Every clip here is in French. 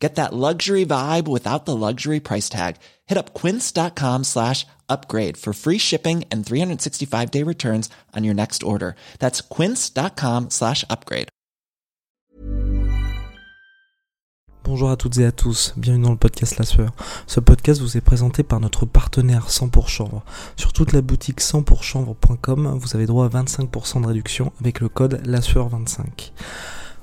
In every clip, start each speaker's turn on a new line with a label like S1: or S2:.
S1: Get that luxury vibe without the luxury price tag. Hit up quince.com slash upgrade for free shipping and 365 day returns on your next order. That's quince.com slash upgrade.
S2: Bonjour à toutes et à tous, bienvenue dans le podcast La Sueur. Ce podcast vous est présenté par notre partenaire 100 pour chanvre. Sur toute la boutique 100 pour chanvre.com, vous avez droit à 25% de réduction avec le code La Sueur 25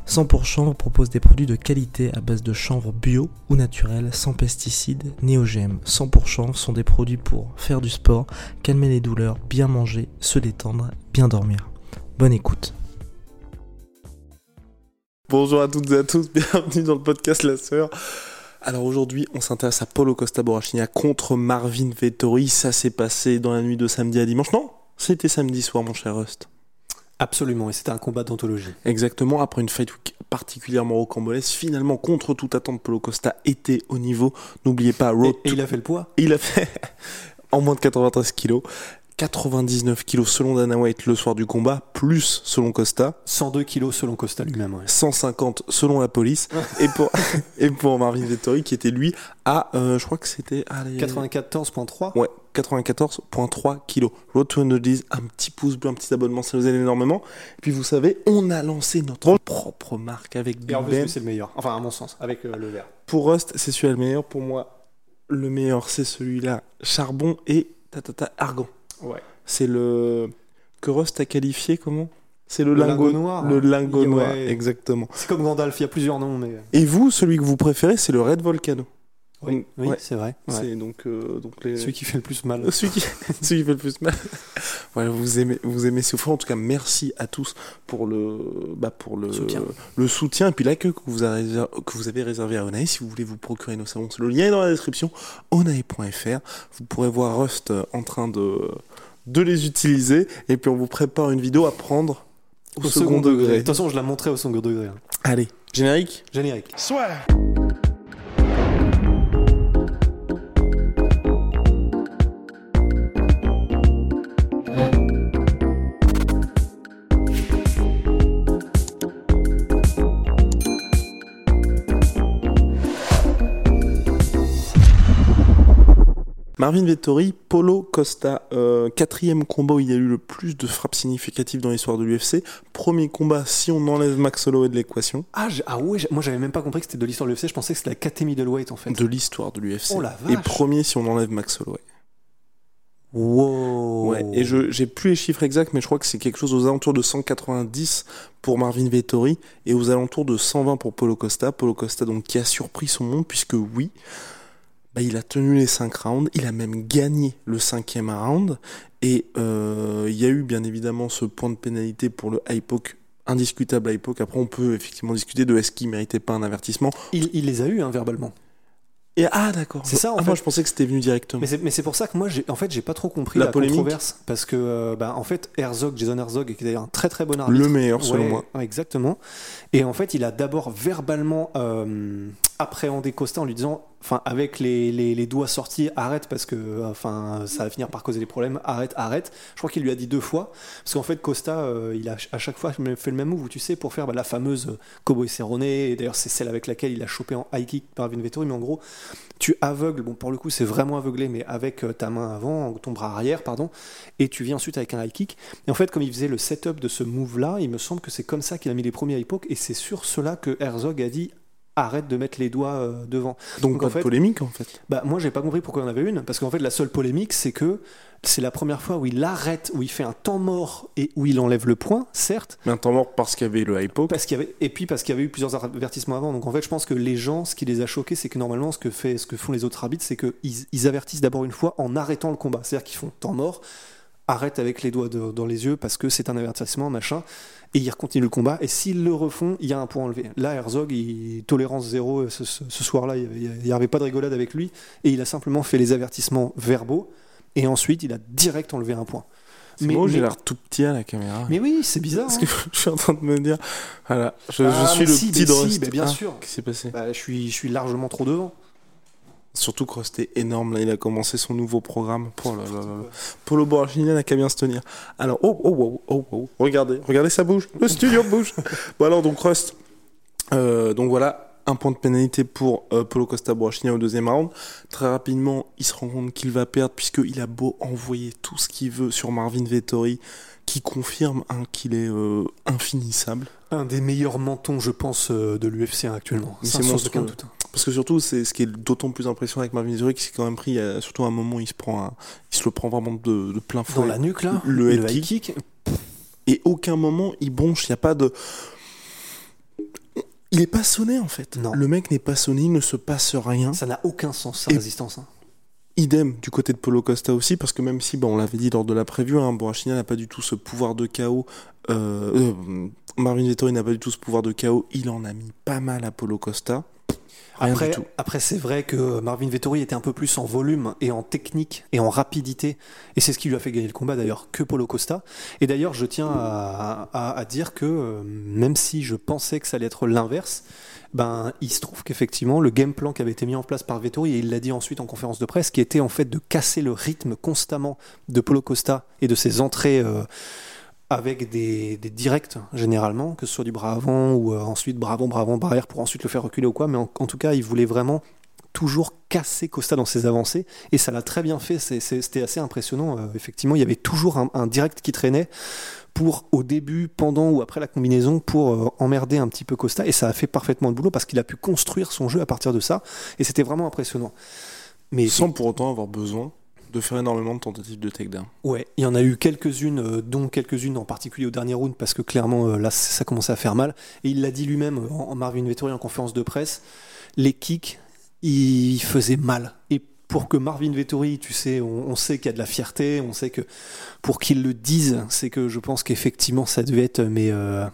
S2: 100 pour chanvre propose des produits de qualité à base de chanvre bio ou naturel, sans pesticides ni OGM. 100 pour chanvre sont des produits pour faire du sport, calmer les douleurs, bien manger, se détendre, bien dormir. Bonne écoute.
S3: Bonjour à toutes et à tous, bienvenue dans le podcast La Sœur. Alors aujourd'hui, on s'intéresse à Paulo Costa Borrachina contre Marvin Vettori. Ça s'est passé dans la nuit de samedi à dimanche. Non, c'était samedi soir, mon cher Rust.
S4: Absolument, et c'était un combat d'anthologie.
S3: Exactement, après une fight week particulièrement rocambolesque, finalement, contre toute attente, Paulo Costa était au niveau. N'oubliez pas, Road
S4: Et, et il a fait le poids
S3: Il a fait en moins de 93 kilos. 99 kilos selon Dana White le soir du combat, plus selon Costa.
S4: 102 kilos selon Costa lui-même. Ouais.
S3: 150 selon la police. et, pour, et pour Marvin Vettori qui était lui à, euh, je crois que c'était... allez,
S4: 94.3
S3: Ouais, 94.3 kilos. Road to 110, un petit pouce bleu, un petit abonnement, ça nous aide énormément. Et puis vous savez, on a lancé notre propre marque avec Big Ben.
S4: c'est le meilleur. Enfin, à mon sens, avec euh, le vert.
S3: Pour Rust, c'est celui-là le meilleur. Pour moi, le meilleur, c'est celui-là, charbon et tatata argan.
S4: Ouais.
S3: C'est le que Rust a qualifié comment? C'est le,
S4: Le
S3: lingot,
S4: noir,
S3: Le lingot
S4: Ouais.
S3: noir, exactement.
S4: C'est comme Gandalf, il y a plusieurs noms, mais.
S3: Et vous, celui que vous préférez, c'est le Red Volcano.
S4: Oui, oui
S3: Ouais.
S4: c'est vrai. Ouais.
S3: C'est donc euh, donc les
S4: Celui qui fait le plus mal.
S3: celui qui, celui qui fait le plus mal. voilà, vous aimez, vous aimez fort. En tout cas, merci à tous pour le, bah, pour le
S4: Soutien.
S3: le soutien et puis l'accueil que vous avez réservé, que vous avez réservé à Onae. Si vous voulez vous procurer nos savons, le lien est dans la description. Onae.fr. Vous pourrez voir Rust euh, en train de de les utiliser et puis on vous prépare une vidéo à prendre au, second, degré.
S4: De toute façon, je la montrais au second degré. hein.
S3: Allez, générique?
S4: Générique.
S3: Marvin Vettori, Polo Costa, euh, quatrième combat où il y a eu le plus de frappes significatives dans l'histoire de l'UFC. Premier combat si on enlève Max Holloway de l'équation.
S4: Ah, ah ouais, moi j'avais même pas compris que c'était de l'histoire de l'UFC, je pensais que c'était la KT middleweight en fait.
S3: de l'histoire de l'UFC.
S4: Oh la
S3: et premier si on enlève Max Holloway.
S4: Wow.
S3: Ouais, et je j'ai plus les chiffres exacts, mais je crois que c'est quelque chose aux alentours de 190 pour Marvin Vettori et aux alentours de 120 pour Polo Costa. Polo Costa donc qui a surpris son monde puisque oui, bah, il a tenu les 5 rounds, il a même gagné le cinquième round et euh, il y a eu bien évidemment ce point de pénalité pour le high poke indiscutable high poke. Après on peut effectivement discuter de est-ce qu'il méritait pas un avertissement.
S4: Il, il les a eu hein, verbalement.
S3: Et ah d'accord.
S4: C'est ça, en
S3: Ah, moi
S4: fait.
S3: je pensais que c'était venu directement.
S4: Mais c'est, pour ça que moi, en fait, j'ai pas trop compris
S3: La
S4: controverse. Parce que, euh, bah, en fait, Herzog, Jason Herzog, qui est d'ailleurs un très très bon arbitre.
S3: Le meilleur selon
S4: Ouais,
S3: moi.
S4: Exactement. Et en fait, il a d'abord verbalement euh, appréhendé Costa en lui disant, enfin, avec les, les, doigts sortis, arrête parce que, enfin, ça va finir par causer des problèmes. Arrête, arrête. Je crois qu'il lui a dit deux fois, parce qu'en fait, Costa, euh, il a à chaque fois fait le même move, tu sais, pour faire bah, la fameuse Cowboy Cerrone. Et d'ailleurs, c'est celle avec laquelle il a chopé en high kick par Vettori, mais en gros, tu aveugles, bon pour le coup c'est vraiment aveuglé, mais avec euh, ta main avant, ton bras arrière, pardon, et tu viens ensuite avec un high kick. Et en fait, comme il faisait le setup de ce move-là, il me semble que c'est comme ça qu'il a mis les premiers high et c'est sur cela que Herzog a dit arrête de mettre les doigts euh, devant.
S3: Donc,
S4: Donc,
S3: pas
S4: en
S3: de polémique en fait.
S4: Bah moi j'ai pas compris pourquoi en avait une, parce qu'en fait la seule polémique c'est que c'est la première fois où il arrête, où il fait un temps mort et où il enlève le point, certes,
S3: Mais un temps mort parce qu'il y avait le poke.
S4: parce qu'il y avait et puis parce qu'il y avait eu plusieurs avertissements avant. Donc en fait, je pense que les gens, ce qui les a choqués, c'est que normalement, ce que fait, ce que font les autres arbitres, c'est qu'ils ils avertissent d'abord une fois en arrêtant le combat. C'est-à-dire qu'ils font temps mort, arrête avec les doigts de- dans les yeux parce que c'est un avertissement, machin, et ils continuent le combat. Et s'ils le refont, il y a un point enlevé. Là, Herzog, il, tolérance zéro ce, ce- ce soir-là, il n'y avait pas de rigolade avec lui, et il a simplement fait les avertissements verbaux, et ensuite il a direct enlevé un point. Mais-
S3: moi j'ai l'air tout petit à la caméra.
S4: Mais oui, c'est bizarre.
S3: Parce
S4: hein.
S3: que je suis en train de me dire, voilà, je, je
S4: Ah,
S3: suis
S4: mais
S3: le
S4: si,
S3: petit
S4: si, bien
S3: Ah,
S4: sûr.
S3: Qu'est-ce qui s'est passé
S4: Bah, je, suis, je suis largement trop devant.
S3: Surtout que Rust est énorme, là, il a commencé son nouveau programme. Oh là là là. Polo Borrachini n'a qu'à bien se tenir. Alors, oh, oh, oh, oh, oh, regardez, regardez, ça bouge, le studio bouge. bon alors, donc Rust, euh, donc voilà, un point de pénalité pour euh, Polo Costa Borrachini au deuxième round. Très rapidement, il se rend compte qu'il va perdre, puisqu'il a beau envoyer tout ce qu'il veut sur Marvin Vettori, qui confirme hein, qu'il est euh, infinissable.
S4: Un des meilleurs mentons, je pense, euh, de l'UFC actuellement.
S3: C'est monstrueux.
S4: doute.
S3: Parce que surtout, c'est ce qui est d'autant plus impressionnant avec Marvin Vettori, c'est quand même pris, euh, surtout à un moment, il se prend un, il se le prend vraiment de, de plein
S4: Dans
S3: fouet.
S4: la nuque, là,
S3: Le head kick. Et aucun moment, il bronche, il n'y a pas de... Il est pas sonné, en fait.
S4: Non.
S3: Le mec n'est pas sonné, il ne se passe rien.
S4: ça n'a aucun sens, sa
S3: Et-
S4: résistance. hein.
S3: Idem du côté de Polo Costa aussi, parce que même si, on l'avait dit lors de la preview, hein, Borrachina n'a pas du tout ce pouvoir de chaos. Euh, euh, Marvin Vettori n'a pas du tout ce pouvoir de chaos. Il en a mis pas mal à Polo Costa. Rien
S4: Après, après c'est vrai que Marvin Vettori était un peu plus en volume et en technique et en rapidité. Et c'est ce qui lui a fait gagner le combat d'ailleurs que Polo Costa. Et d'ailleurs, je tiens à, à- à dire que euh, même si je pensais que ça allait être l'inverse, ben, il se trouve qu'effectivement, le game plan qui avait été mis en place par Vettori, et il l'a dit ensuite en conférence de presse, qui était en fait de casser le rythme constamment de Polo Costa et de ses entrées euh, avec des, directs généralement, que ce soit du bras avant ou euh, ensuite bras avant, bras avant, bras arrière pour ensuite le faire reculer ou quoi. Mais en, tout cas, il voulait vraiment toujours casser Costa dans ses avancées et ça l'a très bien fait. C'était assez impressionnant. Euh, effectivement, il y avait toujours un, un direct qui traînait pour au début, pendant ou après la combinaison pour euh, emmerder un petit peu Costa et ça a fait parfaitement le boulot parce qu'il a pu construire son jeu à partir de ça et c'était vraiment impressionnant. Mais
S3: Sans pour autant avoir besoin de faire énormément de tentatives de takedown.
S4: Ouais, il y en a eu quelques-unes, euh, dont quelques-unes en particulier au dernier round, parce que clairement euh, là ça commençait à faire mal. Et il l'a dit lui-même euh, en, en Marvin Vettori en conférence de presse, les kicks, ils faisaient mal. Et pour que Marvin Vettori, tu sais, on, on sait qu'il y a de la fierté, on sait que pour qu'il le dise, c'est que je pense qu'effectivement ça devait être mais euh,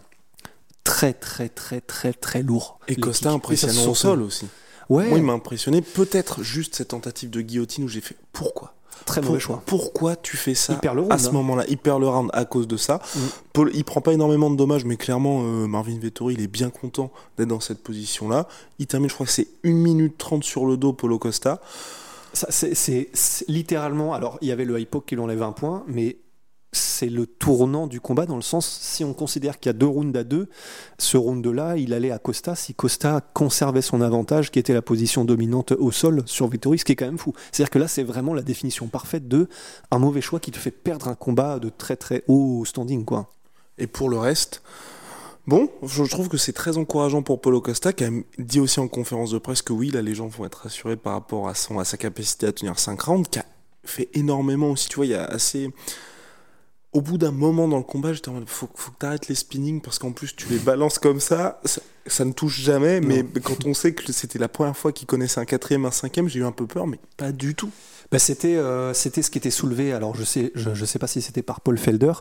S4: très très très très très lourd.
S3: Et Costa impressionnant au sol aussi.
S4: Ouais,
S3: Moi, il m'a impressionné. Peut-être juste cette tentative de guillotine où j'ai fait pourquoi?
S4: Très
S3: Pour-
S4: mauvais choix.
S3: Pourquoi tu fais ça
S4: Il perd le round,
S3: à ce
S4: hein.
S3: moment-là? Il perd le round à cause de ça.
S4: Mm.
S3: Paul, il prend pas énormément de dommages, mais clairement, euh, Marvin Vettori, il est bien content d'être dans cette position-là. Il termine, je crois que c'est 1 minute 30 sur le dos, Polo Costa.
S4: C'est, littéralement. Alors, il y avait le high poke qui lui enlève un point, mais c'est le tournant du combat dans le sens, si on considère qu'il y a deux rounds à deux, ce round-là, il allait à Costa si Costa conservait son avantage, qui était la position dominante au sol sur Vettori, ce qui est quand même fou. C'est-à-dire que là, c'est vraiment la définition parfaite de un mauvais choix qui te fait perdre un combat de très très haut standing, quoi.
S3: Et pour le reste, bon, je trouve que c'est très encourageant pour Polo Costa, qui a dit aussi en conférence de presse que oui, là, les gens vont être rassurés par rapport à, son, à sa capacité à tenir 5 rounds, qui a fait énormément aussi. Tu vois, il y a assez. Au bout d'un moment dans le combat, j'étais en mode, faut, faut que t'arrêtes les spinning parce qu'en plus tu les balances comme ça, ça, ne touche jamais. Mais quand on sait que c'était la première fois qu'il connaissait un quatrième, un cinquième, j'ai eu un peu peur, mais pas du tout.
S4: Bah, c'était euh, c'était ce qui était soulevé. Alors je sais je, je sais pas si c'était par Paul Felder,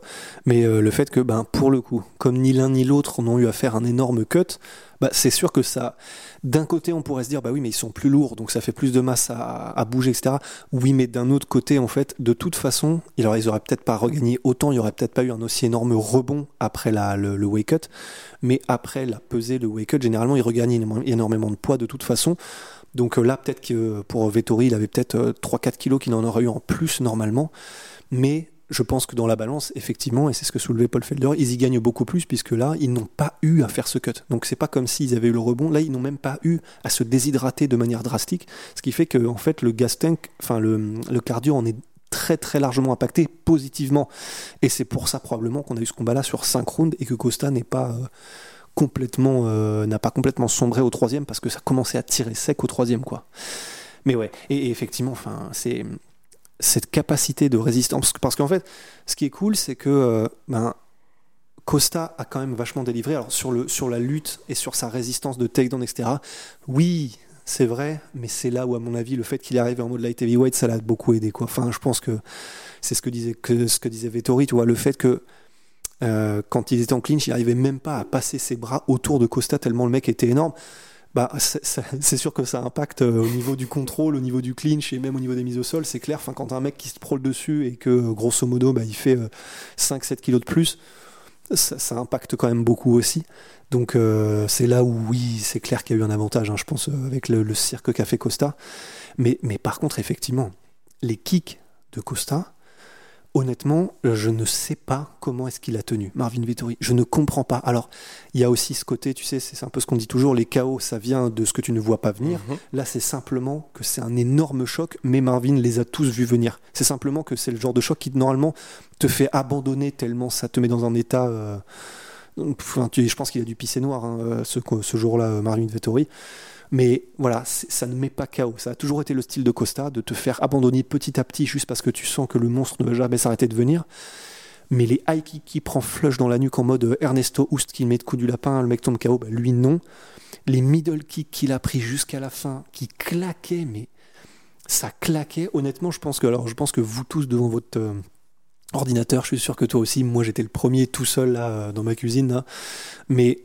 S4: mais euh, le fait que ben pour le coup, comme ni l'un ni l'autre n'ont eu à faire un énorme cut, bah, c'est sûr que ça. D'un côté, on pourrait se dire bah oui, mais ils sont plus lourds, donc ça fait plus de masse à, à bouger, etc. Oui, mais d'un autre côté, en fait, de toute façon, ils auraient, ils auraient peut-être pas regagné autant, il y aurait peut-être pas eu un aussi énorme rebond après la, le, le weight cut, mais après la pesée, le weight cut, généralement, ils regagnent énormément- de poids de toute façon. Donc euh, là, peut-être que pour Vettori, il avait peut-être euh, 3-4 kilos qu'il en aurait eu en plus normalement. Mais je pense que dans la balance, effectivement, et c'est ce que soulevait Paul Felder, ils y gagnent beaucoup plus puisque là, ils n'ont pas eu à faire ce cut. Donc c'est pas comme s'ils avaient eu le rebond. Là, ils n'ont même pas eu à se déshydrater de manière drastique. Ce qui fait que, en fait, le gas tank, enfin, le, le cardio en est très très largement impacté positivement. Et c'est pour ça probablement qu'on a eu ce combat-là sur 5 rounds et que Costa n'est pas euh, complètement euh, n'a pas complètement sombré au troisième parce que ça commençait à tirer sec au troisième quoi. Mais ouais, et, effectivement, enfin, c'est cette capacité de résistance parce qu'en fait, ce qui est cool, c'est que euh, ben Costa a quand même vachement délivré. Alors sur le sur la lutte et sur sa résistance de takedown, etc. Oui, c'est vrai, mais c'est là où, à mon avis, le fait qu'il est arrivé en mode light heavyweight, ça l'a beaucoup aidé. Quoi. Enfin, je pense que c'est ce que disait, ce que disait Vettori, le fait que euh, quand il était en clinch, il arrivait même pas à passer ses bras autour de Costa tellement le mec était énorme. bah, c'est- sûr que ça impacte euh, au niveau du contrôle, au niveau du clinch et même au niveau des mises au sol. C'est clair, enfin, quand un mec qui se prôle dessus et que euh, grosso modo bah, il fait 5-7 kilos de plus, ça, impacte quand même beaucoup aussi. Donc c'est là où oui, c'est clair qu'il y a eu un avantage, hein, je pense, avec le, le cirque qu'a fait Costa. Mais, mais par contre, effectivement, les kicks de Costa, honnêtement, je ne sais pas comment est-ce qu'il a tenu Marvin Vettori. Je ne comprends pas. Alors, il y a aussi ce côté, tu sais, c'est un peu ce qu'on dit toujours, les chaos, ça vient de ce que tu ne vois pas venir.
S3: Mhm.
S4: Là, c'est simplement que c'est un énorme choc, mais Marvin les a tous vus venir. C'est simplement que c'est le genre de choc qui, normalement, te fait abandonner tellement ça te met dans un état... euh, enfin, tu- je pense qu'il a dû pisser noir hein, euh, ce, ce jour-là, euh, Marvin Vettori. Mais voilà, ça ne met pas KO. Ça a toujours été le style de Costa, de te faire abandonner petit à petit juste parce que tu sens que le monstre ne va jamais s'arrêter de venir. Mais les high kicks qui prend flush dans la nuque en mode euh, Ernesto Houst qui met de coup du lapin, le mec tombe KO, bah, lui non. Les middle kicks qu'il a pris jusqu'à la fin, qui claquaient, mais ça claquait. Honnêtement, je pense que, je pense que vous tous devant votre euh, ordinateur, je suis sûr que toi aussi, moi j'étais le premier tout seul là euh, dans ma cuisine, mais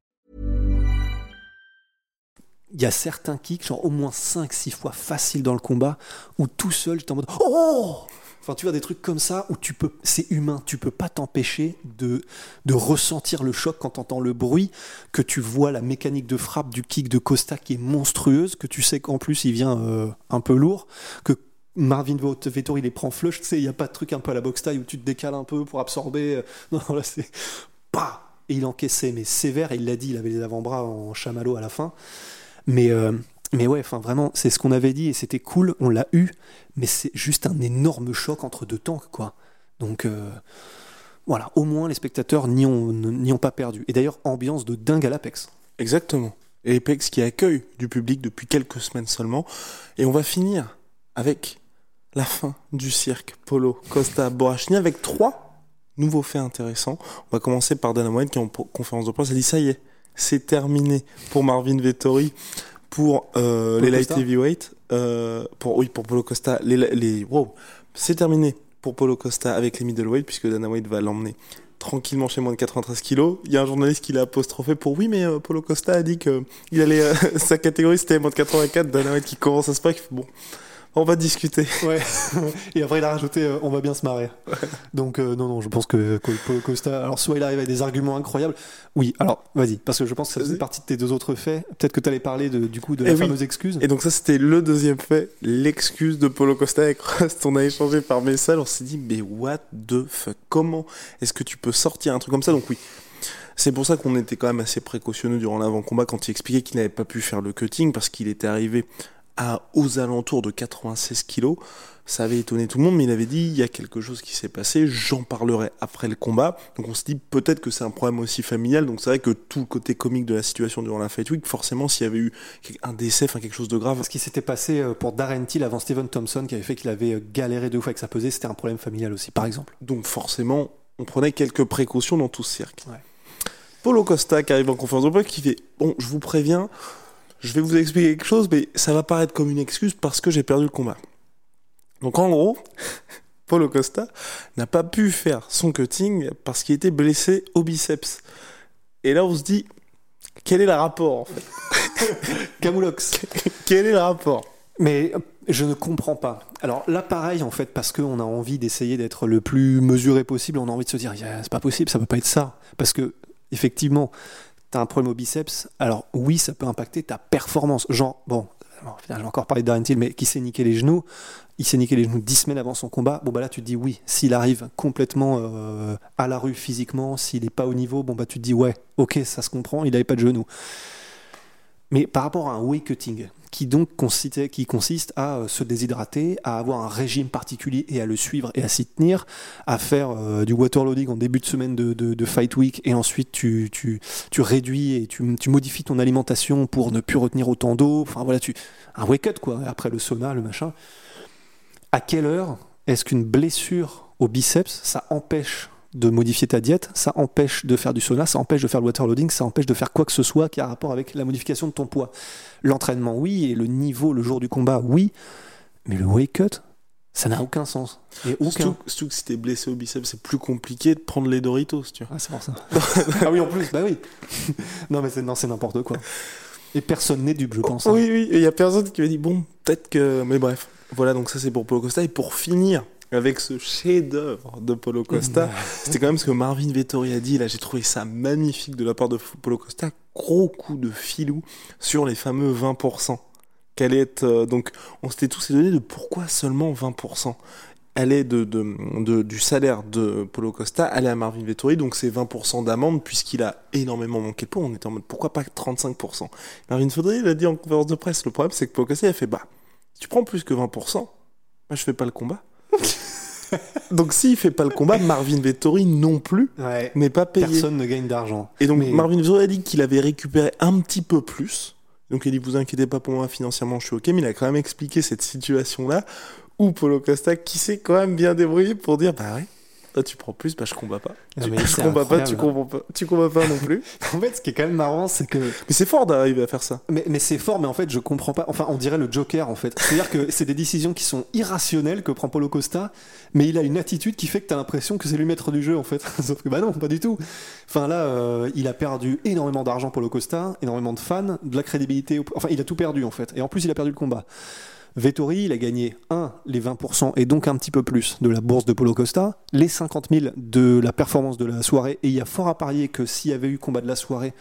S4: Il y a certains kicks, genre au moins 5-6 fois facile dans le combat, où tout seul, j'étais en mode Oh Enfin, tu vois, des trucs comme ça où tu peux, c'est humain, tu peux pas t'empêcher de, de ressentir le choc quand tu entends le bruit, que tu vois la mécanique de frappe du kick de Costa qui est monstrueuse, que tu sais qu'en plus il vient euh, un peu lourd, que Marvin Vettori il les prend flush, tu sais, il n'y a pas de truc un peu à la boxe taille où tu te décales un peu pour absorber. Non, là c'est. Pas Et il encaissait, mais sévère, et il l'a dit, il avait les avant-bras en chamallow à la fin. Mais, euh, mais ouais, enfin vraiment, c'est ce qu'on avait dit et c'était cool, on l'a eu, mais c'est juste un énorme choc entre deux tanks, quoi. Donc euh, voilà, au moins les spectateurs n'y ont, n'y ont pas perdu. Et d'ailleurs, ambiance de dingue à l'Apex.
S3: Exactement. Et Apex qui accueille du public depuis quelques semaines seulement. Et on va finir avec la fin du cirque Polo Costa Borrachini avec trois nouveaux faits intéressants. On va commencer par Dana White qui en conférence de presse a dit ça y est, c'est terminé pour Marvin Vettori pour euh, les light heavyweight euh, pour oui pour Polo Costa les les wow, c'est terminé pour Polo Costa avec les middleweight puisque Dana White va l'emmener tranquillement chez moins de 93 kilos. Il y a un journaliste qui l'a apostrophé pour oui, mais euh, Polo Costa a dit que il allait euh, sa catégorie c'était moins de 84. Dana White qui commence à se fait, bon, on va discuter.
S4: Ouais, et après il a rajouté euh, on va bien se marrer. Donc euh, non, non, je pense que, Paulo Costa, alors soit il arrive avec des arguments incroyables, oui, alors vas-y, parce que je pense que ça faisait
S3: Vas-y.
S4: partie de tes deux autres faits. Peut-être que tu allais parler de, du coup de la
S3: Eh oui.
S4: fameuse excuse.
S3: Et donc ça c'était le deuxième fait, l'excuse de Polo Costa avec Rust. On a échangé par message, on s'est dit mais what the fuck Comment est-ce que tu peux sortir un truc comme ça? Donc oui. C'est pour ça qu'on était quand même assez précautionneux durant l'avant-combat quand il expliquait qu'il n'avait pas pu faire le cutting parce qu'il était arrivé à aux alentours de 96 kilos. Ça avait étonné tout le monde, mais il avait dit il y a quelque chose qui s'est passé, j'en parlerai après le combat. Donc on se dit peut-être que c'est un problème aussi familial. Donc c'est vrai que tout le côté comique de la situation durant la Fight Week, forcément s'il y avait eu un décès, enfin quelque chose de grave,
S4: Ce qui s'était passé euh, pour Darren Till avant Steven Thompson, qui avait fait qu'il avait euh, galéré deux fois avec sa pesée, c'était un problème familial aussi, par exemple.
S3: Donc forcément, on prenait quelques précautions dans tout ce cirque.
S4: Ouais.
S3: Polo Costa qui arrive en conférence de presse qui fait Bon, je vous préviens, je vais vous expliquer quelque chose, mais ça va paraître comme une excuse parce que j'ai perdu le combat. Donc en gros, Polo Costa n'a pas pu faire son cutting parce qu'il était blessé au biceps. Et là, on se dit Quel est le rapport en fait
S4: Camoulox.
S3: Quel est le rapport
S4: Mais je ne comprends pas. Alors là, pareil, en fait, parce qu'on a envie d'essayer d'être le plus mesuré possible, on a envie de se dire, c'est pas possible, ça peut pas être ça. Parce que, effectivement, t'as un problème au biceps, alors oui, ça peut impacter ta performance. Genre, bon, bon, je vais encore parler de Darren Till, mais qui s'est niqué les genoux, il s'est niqué les genoux 10 semaines avant son combat, bon bah là tu te dis oui, s'il arrive complètement euh, à la rue physiquement, s'il est pas au niveau, bon bah tu te dis ouais, ok, ça se comprend, il avait pas de genoux. Mais par rapport à un weight cutting, qui donc consiste, qui consiste à euh, se déshydrater, à avoir un régime particulier et à le suivre et à s'y tenir, à faire euh, du waterloading en début de semaine de, fight week et ensuite tu, réduis et tu, modifies ton alimentation pour ne plus retenir autant d'eau. Enfin voilà, un weight cut quoi. Après le sauna, le machin. À quelle heure est-ce qu'une blessure au biceps, ça empêche de modifier ta diète, ça empêche de faire du sauna, ça empêche de faire le waterloading, ça empêche de faire quoi que ce soit qui a rapport avec la modification de ton poids. L'entraînement, oui, et le niveau le jour du combat, oui, mais le weight cut, ça n'a aucun sens. Et aucun.
S3: Surtout, que si t'es blessé au biceps, c'est plus compliqué de prendre les Doritos, tu vois.
S4: Ah, c'est pour ça. ah oui, en plus, bah oui. non, mais c'est, non, c'est n'importe quoi. Et personne n'est dupe, je pense. hein.
S3: Oui, oui, il y a personne qui m'a dit, bon, peut-être que. Mais bref, voilà, donc ça c'est pour Polo Costa. Et pour finir avec ce chef-d'œuvre de Polo Costa, c'était quand même ce que Marvin Vettori a dit. Là, j'ai trouvé ça magnifique de la part de Polo Costa. Gros coup de filou sur les fameux 20%. Quelle est. euh, donc, on s'était tous donné de pourquoi seulement 20% allait de, de, de- du salaire de Polo Costa allait à Marvin Vettori, donc c'est 20% d'amende puisqu'il a énormément manqué de points. On était en mode pourquoi pas 35% Marvin Vettori il a dit en conférence de presse, le problème c'est que Polo Costa il a fait bah si tu prends plus que 20%, moi je fais pas le combat. donc s'il fait pas le combat, Marvin Vettori non plus
S4: Ouais.
S3: n'est pas payé.
S4: Personne ne gagne d'argent.
S3: Et donc
S4: Mais-
S3: Marvin Vettori a dit qu'il avait récupéré un petit peu plus. Donc il a dit vous inquiétez pas pour moi financièrement je suis ok, mais il a quand même expliqué cette situation là où Polo Costa qui s'est quand même bien débrouillé pour dire bah ouais, tu prends plus, bah je combats pas. Tu- je combats pas, tu combats pas, tu combats pas non plus.
S4: En fait, ce qui est quand même marrant, c'est que.
S3: Mais c'est fort d'arriver à faire ça.
S4: Mais, mais c'est fort, mais en fait, je comprends pas. Enfin, on dirait le Joker, en fait. C'est-à-dire que c'est des décisions qui sont irrationnelles que prend Paulo Costa, mais il a une attitude qui fait que t'as l'impression que c'est lui maître du jeu, en fait. Sauf que, bah non, pas du tout. Enfin, là, euh, il a perdu énormément d'argent, Paulo Costa, énormément de fans, de la crédibilité. Enfin, il a tout perdu, en fait. Et en plus, il a perdu le combat. Vettori, il a gagné 1, les 20%, et donc un petit peu plus de la bourse de Paulo Costa, les 50 000 de la performance de la soirée, et il y a fort à parier que s'il y avait eu combat de la soirée,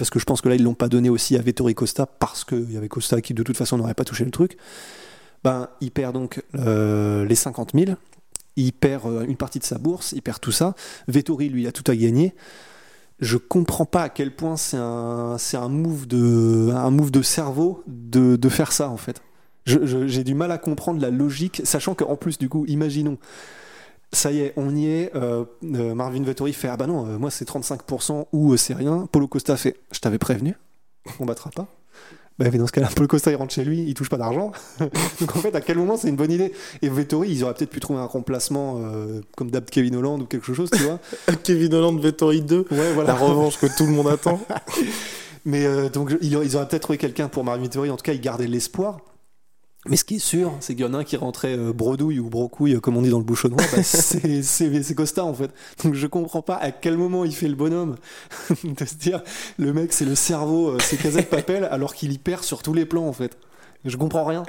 S4: parce que je pense que là ils l'ont pas donné aussi à Vettori Costa parce qu'il y avait Costa qui de toute façon n'aurait pas touché le truc. Ben il perd donc euh, les 50 000, il perd euh, une partie de sa bourse, il perd tout ça. Vettori lui a tout à gagner. Je comprends pas à quel point c'est un c'est un move de un move de cerveau de faire ça en fait. J'ai du mal à comprendre la logique, sachant qu'en plus du coup imaginons ça y est, on y est. euh, euh, Marvin Vettori fait Ah bah non, euh, moi c'est 35% ou c'est rien. Polo Costa fait Je t'avais prévenu, on battra pas. Bah, mais dans ce cas-là, Polo Costa il rentre chez lui, il touche pas d'argent. Donc en fait, à quel moment c'est une bonne idée? Et Vettori, ils auraient peut-être pu trouver un remplacement comme d'hab Kevin Holland ou quelque chose, tu vois.
S3: Kevin Holland Vettori 2,
S4: Ouais, voilà.
S3: la revanche que tout le monde attend.
S4: Mais donc ils auraient ils auraient peut-être trouvé quelqu'un pour Marvin Vettori, en tout cas ils gardaient l'espoir. Mais ce qui est sûr, c'est qu'il y en a un qui rentrait euh, bredouille ou brocouille, euh, comme on dit dans le bouchonnois, bah, c'est c'est- c'est Costa en fait. Donc je comprends pas à quel moment il fait le bonhomme de se dire le mec c'est le cerveau, euh, c'est Casette Papel, alors qu'il y perd sur tous les plans en fait. Je comprends rien.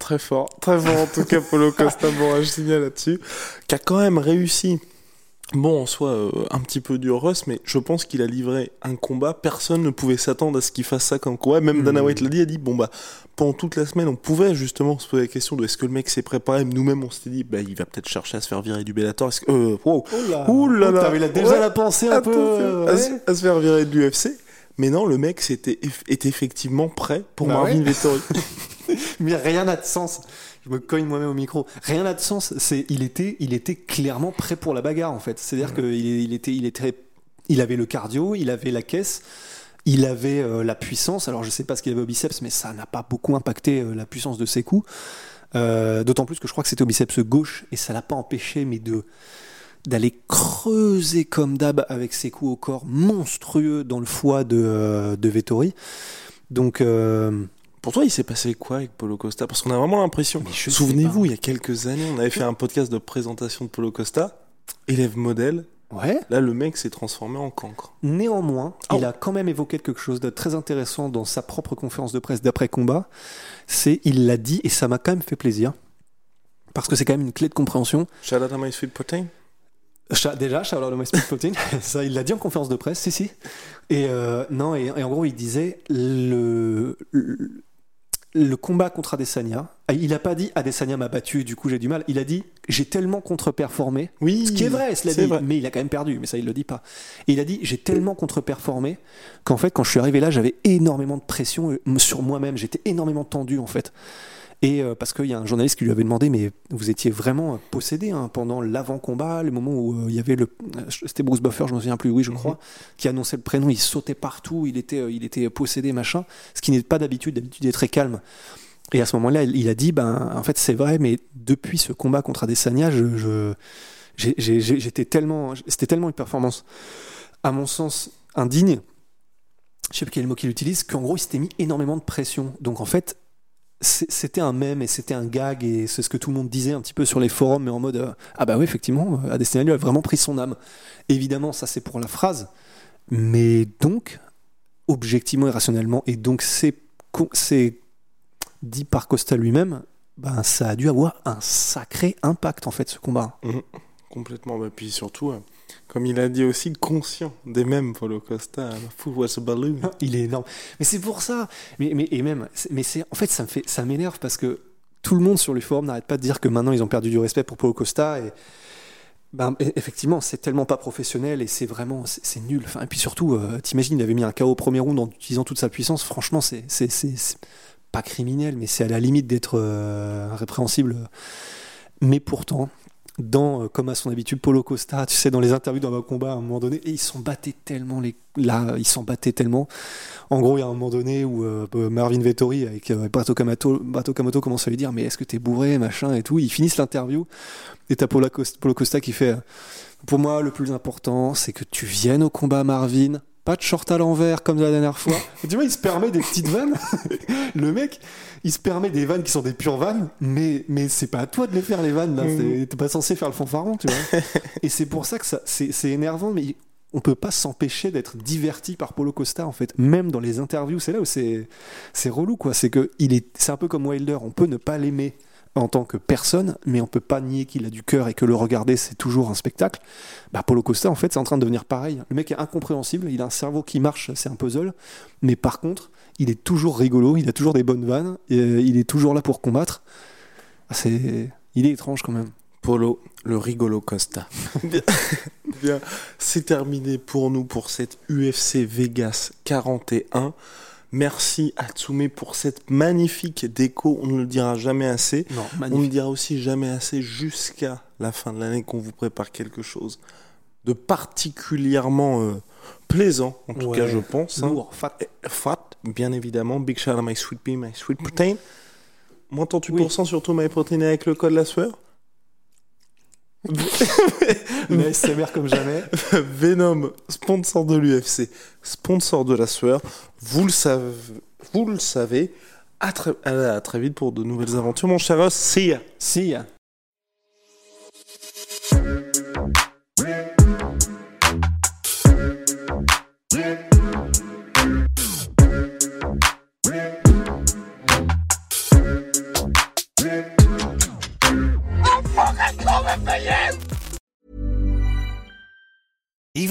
S3: Très fort, très fort en tout cas Polo Costa, bon, je signale là-dessus, qui a quand même réussi. Bon, en soi, euh, un petit peu dur Russ, mais je pense qu'il a livré un combat. Personne ne pouvait s'attendre à ce qu'il fasse ça comme combat. Même Dana White l'a dit, il a dit, bon bah, pendant toute la semaine, on pouvait justement se poser la question de est-ce que le mec s'est préparé. Nous-mêmes, on s'était dit, bah, il va peut-être chercher à se faire virer du Bellator. Est-ce que, euh, wow.
S4: Oh là,
S3: Ouh là là.
S4: T'avais la- déjà
S3: Ouais.
S4: la pensée un peu. Euh,
S3: à, se-
S4: ouais.
S3: à se faire virer de l'UFC. Mais non, le mec était effectivement prêt pour
S4: Bah
S3: Marvin
S4: ouais.
S3: Vettori.
S4: Mais rien n'a de sens. Je me cogne moi-même au micro. Rien n'a de sens. C'est, il était, il était clairement prêt pour la bagarre en fait. C'est-à-dire qu'il il était, il était, il avait le cardio, il avait la caisse, il avait euh, la puissance. Alors je sais pas ce qu'il avait au biceps, mais ça n'a pas beaucoup impacté euh, la puissance de ses coups. Euh, d'autant plus que je crois que c'était au biceps gauche et ça l'a pas empêché, mais de d'aller creuser comme d'hab avec ses coups au corps monstrueux dans le foie de, de Vettori. Donc euh,
S3: Pour toi, il s'est passé quoi avec Polo Costa? Parce qu'on a vraiment l'impression. Souvenez-vous, il y a quelques années, on avait fait un podcast de présentation de Polo Costa, élève modèle.
S4: ouais.
S3: Là, le mec s'est transformé en cancre.
S4: Néanmoins,
S3: Oh.
S4: il a quand même évoqué quelque chose de très intéressant dans sa propre conférence de presse d'après-combat. C'est, il l'a dit, et ça m'a quand même fait plaisir. Parce que c'est quand même une clé de compréhension.
S3: Shout out à my sweet protein.
S4: Déjà, shout out to my speed protein. ça, il l'a dit en conférence de presse, si, si. Et euh, non, et, et en gros, il disait le, le- le combat contre Adesanya, ah, il a pas dit Adesanya m'a battu, du coup j'ai du mal. Il a dit j'ai tellement contre-performé.
S3: Oui,
S4: Ce qui est vrai, cela
S3: c'est
S4: dit,
S3: vrai.
S4: mais il a quand même perdu, mais ça il le dit pas. Et il a dit j'ai tellement contre-performé qu'en fait quand je suis arrivé là j'avais énormément de pression euh, sur moi-même, j'étais énormément tendu en fait. Et euh, parce qu'il y a un journaliste qui lui avait demandé mais vous étiez vraiment possédé hein, pendant l'avant-combat, le moment où euh, il y avait le euh, c'était Bruce Buffer, je me souviens plus, oui je crois, qui annonçait le prénom, il sautait partout, il était il était possédé machin, ce qui n'est pas d'habitude, d'habitude il est très calme. Et à ce moment-là, il a dit, ben, en fait, c'est vrai, mais depuis ce combat contre Adesanya, je, j'étais tellement, c'était tellement une performance, à mon sens, indigne. Je sais plus quel mot qu'il utilise, qu'en gros, il s'était mis énormément de pression. Donc, en fait, c'était un mème et c'était un gag et c'est ce que tout le monde disait un petit peu sur les forums, mais en mode, euh, ah bah oui, effectivement, euh, Adesanya a vraiment pris son âme. Évidemment, ça c'est pour la phrase, mais donc, objectivement et rationnellement, et donc c'est dit par Costa lui-même, ben, ça a dû avoir un sacré impact en fait ce combat.
S3: Complètement. Bah, puis surtout, euh, comme il a dit aussi, conscient des mêmes Polo Costa. The fool was a balloon.
S4: Il est énorme. Mais c'est pour ça. Mais, mais et même, mais c'est en fait ça me fait, ça m'énerve parce que tout le monde sur les forums n'arrête pas de dire que maintenant ils ont perdu du respect pour Paulo Costa et ben, e- effectivement, c'est tellement pas professionnel et c'est vraiment, c'est nul. Enfin, et puis surtout, euh, t'imagines, il avait mis un KO au premier round en utilisant toute sa puissance. Franchement, c'est pas criminel, mais c'est à la limite d'être euh, répréhensible. Mais pourtant, dans, euh, comme à son habitude, Polo Costa, tu sais, dans les interviews dans un combat, à un moment donné, et ils s'en battaient tellement, les... là, ils s'en battaient tellement. En gros, il y a un moment donné où euh, Marvin Vettori avec euh, Brato Kamato, Brato Kamato commence à lui dire Mais est-ce que t'es bourré, machin et tout. Ils finissent l'interview, et t'as Polo Polo Costa qui fait Pour moi, le plus important, c'est que tu viennes au combat, Marvin. Pas de short à l'envers comme la dernière fois. tu vois, il se permet des petites vannes. le mec, il se permet des vannes qui sont des pures vannes, mais, mais c'est pas à toi de les faire les vannes. C'est- T'es pas censé faire le fanfaron, tu vois. Et c'est pour ça que ça, c'est, c'est énervant, mais on peut pas s'empêcher d'être diverti par Polo Costa en fait. Même dans les interviews, c'est là où c'est, c'est relou quoi. C'est que il est, c'est un peu comme Wilder. On peut ne pas l'aimer en tant que personne, mais on peut pas nier qu'il a du cœur et que le regarder c'est toujours un spectacle. Bah Polo Costa en fait c'est en train de devenir pareil. Le mec est incompréhensible, il a un cerveau qui marche, c'est un puzzle, mais par contre il est toujours rigolo, il a toujours des bonnes vannes, et, euh, il est toujours là pour combattre. Ah, C'est, il est étrange quand même.
S3: Polo, le rigolo Costa. bien, bien, c'est terminé pour nous pour cette UFC Vegas 41. Merci à Tsume pour cette magnifique déco. On ne le dira jamais assez.
S4: Non,
S3: On ne dira aussi jamais assez jusqu'à la fin de l'année qu'on vous prépare quelque chose de particulièrement euh, plaisant, en tout
S4: Ouais.
S3: cas je pense. hein.
S4: Lourd, fat.
S3: Bien évidemment. Big shout out My Sweet Pea, My Sweet Protein. Moins 38% sur tout My Protein avec le code la sueur.
S4: Le SMR comme jamais.
S3: Venom, sponsor de l'UFC, sponsor de la sueur. Vous le savez, vous le savez. À très, à très vite pour de nouvelles aventures, mon cher. See ya.